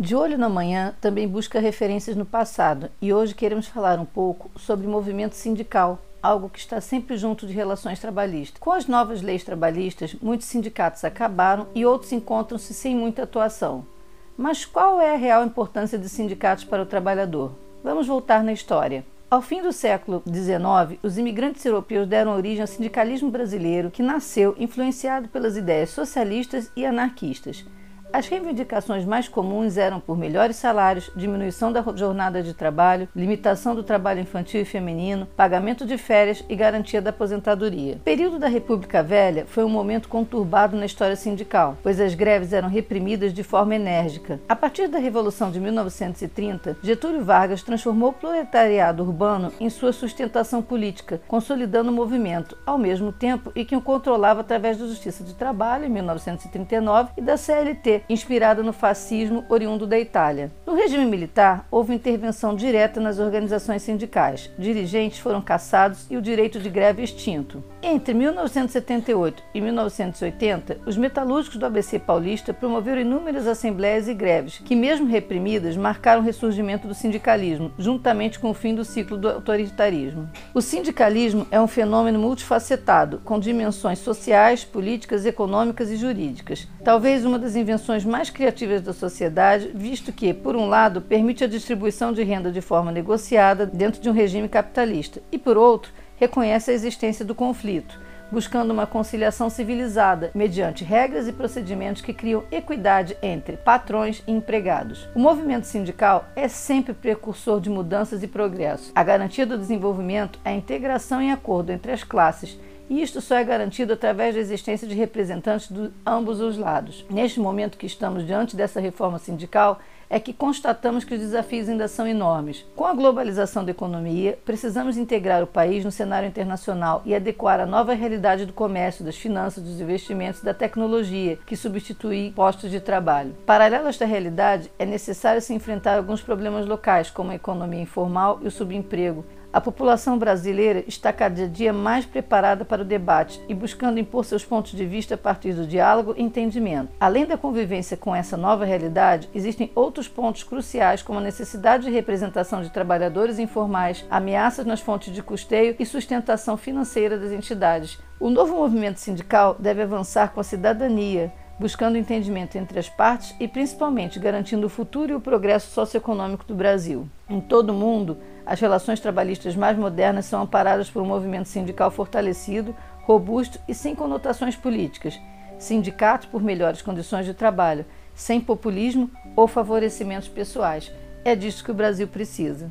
De Olho na Manhã também busca referências no passado e hoje queremos falar um pouco sobre movimento sindical, algo que está sempre junto de relações trabalhistas. Com as novas leis trabalhistas, muitos sindicatos acabaram e outros encontram-se sem muita atuação. Mas qual é a real importância de sindicatos para o trabalhador? Vamos voltar na história. Ao fim do século XIX, os imigrantes europeus deram origem ao sindicalismo brasileiro, que nasceu influenciado pelas ideias socialistas e anarquistas. As reivindicações mais comuns eram por melhores salários, diminuição da jornada de trabalho, limitação do trabalho infantil e feminino, pagamento de férias e garantia da aposentadoria. O período da República Velha foi um momento conturbado na história sindical, pois as greves eram reprimidas de forma enérgica. A partir da Revolução de 1930, Getúlio Vargas transformou o proletariado urbano em sua sustentação política, consolidando o movimento, ao mesmo tempo em que o controlava através da Justiça de Trabalho, em 1939, e da CLT, inspirada no fascismo oriundo da Itália. No regime militar, houve intervenção direta nas organizações sindicais. Dirigentes foram caçados e o direito de greve extinto. Entre 1978 e 1980, os metalúrgicos do ABC paulista promoveram inúmeras assembleias e greves, que, mesmo reprimidas, marcaram o ressurgimento do sindicalismo, juntamente com o fim do ciclo do autoritarismo. O sindicalismo é um fenômeno multifacetado, com dimensões sociais, políticas, econômicas e jurídicas. Talvez uma das invenções mais criativas da sociedade, visto que, por um lado, permite a distribuição de renda de forma negociada dentro de um regime capitalista, e, por outro, reconhece a existência do conflito, buscando uma conciliação civilizada mediante regras e procedimentos que criam equidade entre patrões e empregados. O movimento sindical é sempre precursor de mudanças e progresso. A garantia do desenvolvimento é a integração em acordo entre as classes e isto só é garantido através da existência de representantes de ambos os lados. Neste momento que estamos diante dessa reforma sindical, é que constatamos que os desafios ainda são enormes. Com a globalização da economia, precisamos integrar o país no cenário internacional e adequar a nova realidade do comércio, das finanças, dos investimentos e da tecnologia, que substitui postos de trabalho. Paralelo a esta realidade, é necessário se enfrentar alguns problemas locais, como a economia informal e o subemprego, a população brasileira está cada dia mais preparada para o debate e buscando impor seus pontos de vista a partir do diálogo e entendimento. Além da convivência com essa nova realidade, existem outros pontos cruciais, como a necessidade de representação de trabalhadores informais, ameaças nas fontes de custeio e sustentação financeira das entidades. O novo movimento sindical deve avançar com a cidadania buscando entendimento entre as partes e principalmente garantindo o futuro e o progresso socioeconômico do Brasil. Em todo o mundo, as relações trabalhistas mais modernas são amparadas por um movimento sindical fortalecido, robusto e sem conotações políticas. Sindicatos por melhores condições de trabalho, sem populismo ou favorecimentos pessoais. É disso que o Brasil precisa.